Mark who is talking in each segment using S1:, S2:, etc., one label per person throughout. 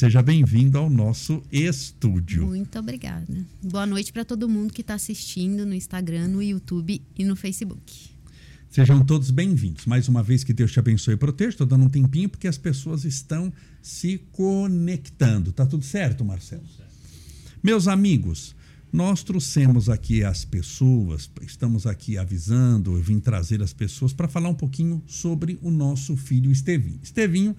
S1: seja bem-vindo ao nosso estúdio.
S2: Muito obrigada. Boa noite para todo mundo que está assistindo no Instagram, no YouTube e no Facebook.
S1: Sejam todos bem-vindos. Mais uma vez que Deus te abençoe e proteja. Estou dando um tempinho porque as pessoas estão se conectando. Tá tudo certo, Marcelo? Certo. Meus amigos, nós trouxemos aqui as pessoas, estamos aqui avisando, eu vim trazer as pessoas para falar um pouquinho sobre o nosso filho Estevinho. Estevinho,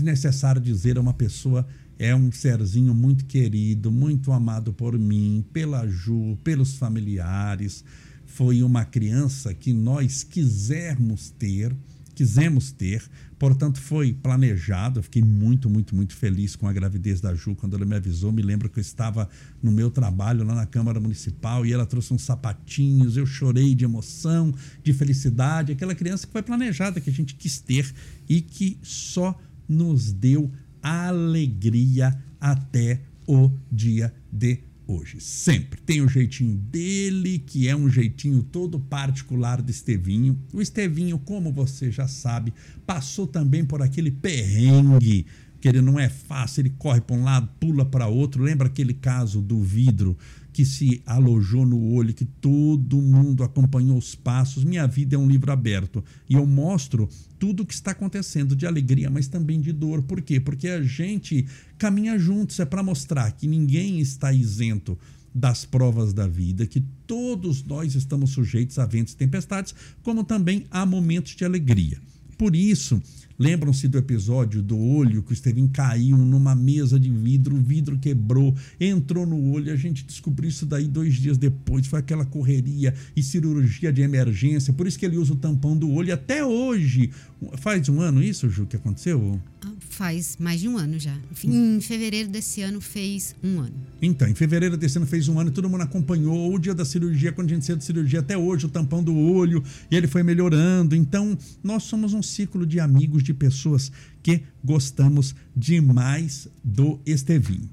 S1: desnecessário dizer, é uma pessoa, é um serzinho muito querido, muito amado por mim, pela Ju, pelos familiares. Foi uma criança que nós quisermos ter quisemos ter, portanto foi planejado. Eu fiquei muito, muito, muito feliz com a gravidez da Ju quando ela me avisou. Me lembro que eu estava no meu trabalho lá na Câmara Municipal e ela trouxe uns sapatinhos. Eu chorei de emoção, de felicidade. Aquela criança que foi planejada, que a gente quis ter e que só nos deu alegria até o dia de hoje. Sempre. Tem o jeitinho dele, que é um jeitinho todo particular do Estevinho. O Estevinho, como você já sabe, passou também por aquele perrengue que ele não é fácil, ele corre para um lado, pula para outro. Lembra aquele caso do vidro que se alojou no olho, que todo mundo acompanhou os passos. Minha vida é um livro aberto e eu mostro tudo o que está acontecendo de alegria, mas também de dor. Por quê? Porque a gente caminha juntos, é para mostrar que ninguém está isento das provas da vida, que todos nós estamos sujeitos a ventos e tempestades, como também a momentos de alegria. Por isso, Lembram-se do episódio do olho que o Estevinho caiu numa mesa de vidro, o vidro quebrou, entrou no olho, a gente descobriu isso daí dois dias depois, foi aquela correria e cirurgia de emergência, por isso que ele usa o tampão do olho até hoje. Faz um ano isso, Ju, que aconteceu?
S2: Faz mais de um ano já. Em fevereiro desse ano fez um ano.
S1: Então, em fevereiro desse ano fez um ano e todo mundo acompanhou o dia da cirurgia, quando a gente saiu de cirurgia até hoje, o tampão do olho, e ele foi melhorando. Então, nós somos um ciclo de amigos, de pessoas que gostamos demais do Estevinho.